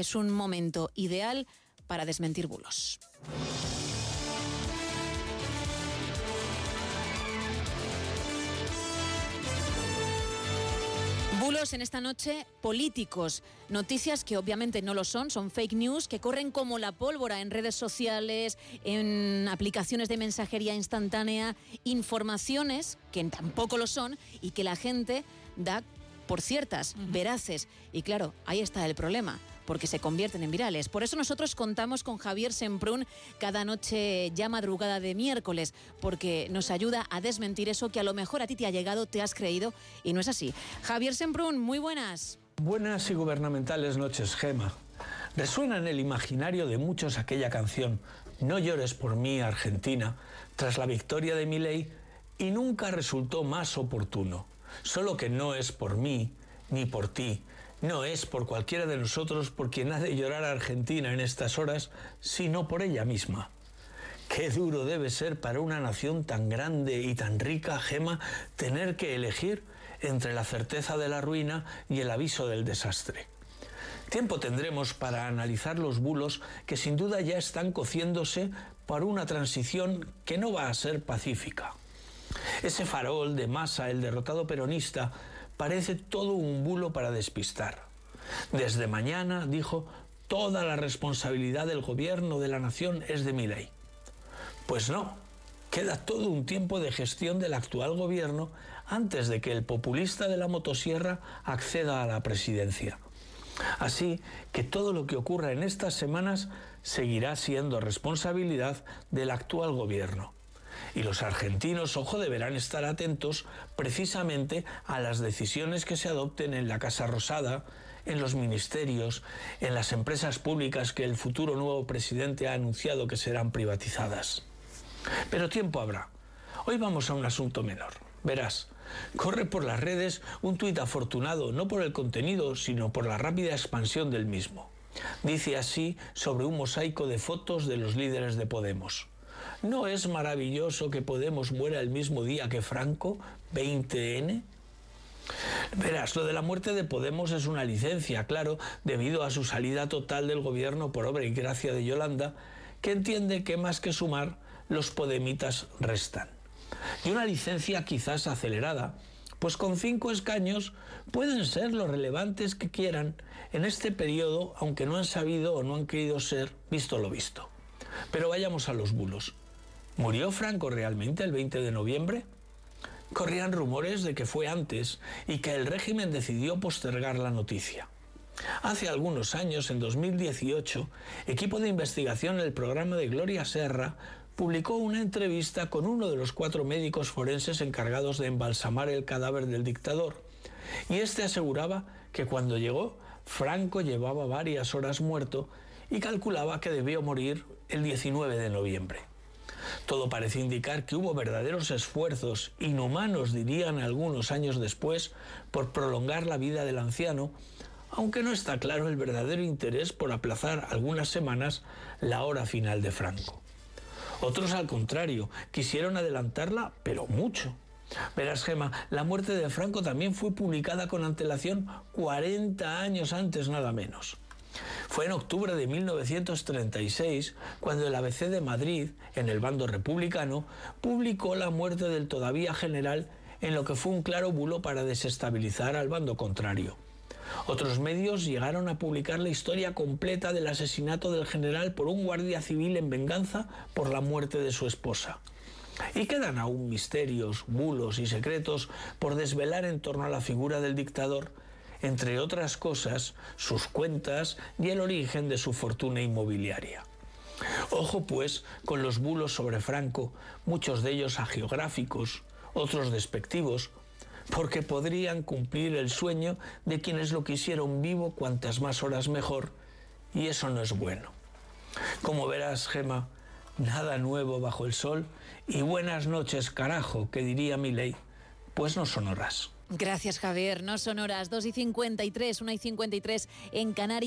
es un momento ideal para desmentir bulos. Bulos en esta noche políticos, noticias que obviamente no lo son, son fake news que corren como la pólvora en redes sociales, en aplicaciones de mensajería instantánea, informaciones que tampoco lo son y que la gente da por ciertas, veraces. Y claro, ahí está el problema porque se convierten en virales. Por eso nosotros contamos con Javier Semprún cada noche ya madrugada de miércoles, porque nos ayuda a desmentir eso que a lo mejor a ti te ha llegado, te has creído y no es así. Javier Semprún, muy buenas. Buenas y gubernamentales noches, Gema. Resuena en el imaginario de muchos aquella canción No llores por mí, Argentina, tras la victoria de Milei y nunca resultó más oportuno. Solo que no es por mí ni por ti, no es por cualquiera de nosotros por quien ha de llorar a Argentina en estas horas, sino por ella misma. Qué duro debe ser para una nación tan grande y tan rica, Gema, tener que elegir entre la certeza de la ruina y el aviso del desastre. Tiempo tendremos para analizar los bulos que sin duda ya están cociéndose para una transición que no va a ser pacífica. Ese farol de masa, el derrotado peronista, parece todo un bulo para despistar. Desde mañana, dijo, toda la responsabilidad del gobierno de la nación es de mi ley. Pues no, queda todo un tiempo de gestión del actual gobierno antes de que el populista de la motosierra acceda a la presidencia. Así que todo lo que ocurra en estas semanas seguirá siendo responsabilidad del actual gobierno. Y los argentinos, ojo, deberán estar atentos precisamente a las decisiones que se adopten en la Casa Rosada, en los ministerios, en las empresas públicas que el futuro nuevo presidente ha anunciado que serán privatizadas. Pero tiempo habrá. Hoy vamos a un asunto menor. Verás, corre por las redes un tuit afortunado no por el contenido, sino por la rápida expansión del mismo. Dice así sobre un mosaico de fotos de los líderes de Podemos. ¿No es maravilloso que Podemos muera el mismo día que Franco, 20N? Verás, lo de la muerte de Podemos es una licencia, claro, debido a su salida total del gobierno por obra y gracia de Yolanda, que entiende que más que sumar, los podemitas restan. Y una licencia quizás acelerada, pues con cinco escaños pueden ser lo relevantes que quieran en este periodo, aunque no han sabido o no han querido ser visto lo visto. Pero vayamos a los bulos. ¿Murió Franco realmente el 20 de noviembre? Corrían rumores de que fue antes y que el régimen decidió postergar la noticia. Hace algunos años, en 2018, equipo de investigación del programa de Gloria Serra publicó una entrevista con uno de los cuatro médicos forenses encargados de embalsamar el cadáver del dictador. Y este aseguraba que cuando llegó, Franco llevaba varias horas muerto y calculaba que debió morir el 19 de noviembre. Todo parece indicar que hubo verdaderos esfuerzos, inhumanos dirían algunos años después, por prolongar la vida del anciano, aunque no está claro el verdadero interés por aplazar algunas semanas la hora final de Franco. Otros, al contrario, quisieron adelantarla, pero mucho. Verás, Gema, la muerte de Franco también fue publicada con antelación 40 años antes, nada menos. Fue en octubre de 1936 cuando el ABC de Madrid, en el bando republicano, publicó la muerte del todavía general en lo que fue un claro bulo para desestabilizar al bando contrario. Otros medios llegaron a publicar la historia completa del asesinato del general por un guardia civil en venganza por la muerte de su esposa. Y quedan aún misterios, bulos y secretos por desvelar en torno a la figura del dictador entre otras cosas, sus cuentas y el origen de su fortuna inmobiliaria. Ojo pues con los bulos sobre Franco, muchos de ellos agiográficos, otros despectivos, porque podrían cumplir el sueño de quienes lo quisieron vivo cuantas más horas mejor, y eso no es bueno. Como verás, Gema, nada nuevo bajo el sol, y buenas noches, carajo, que diría mi ley, pues no son horas. Gracias, Javier. No son horas 2 y 53, 1 y 53 en Canarias.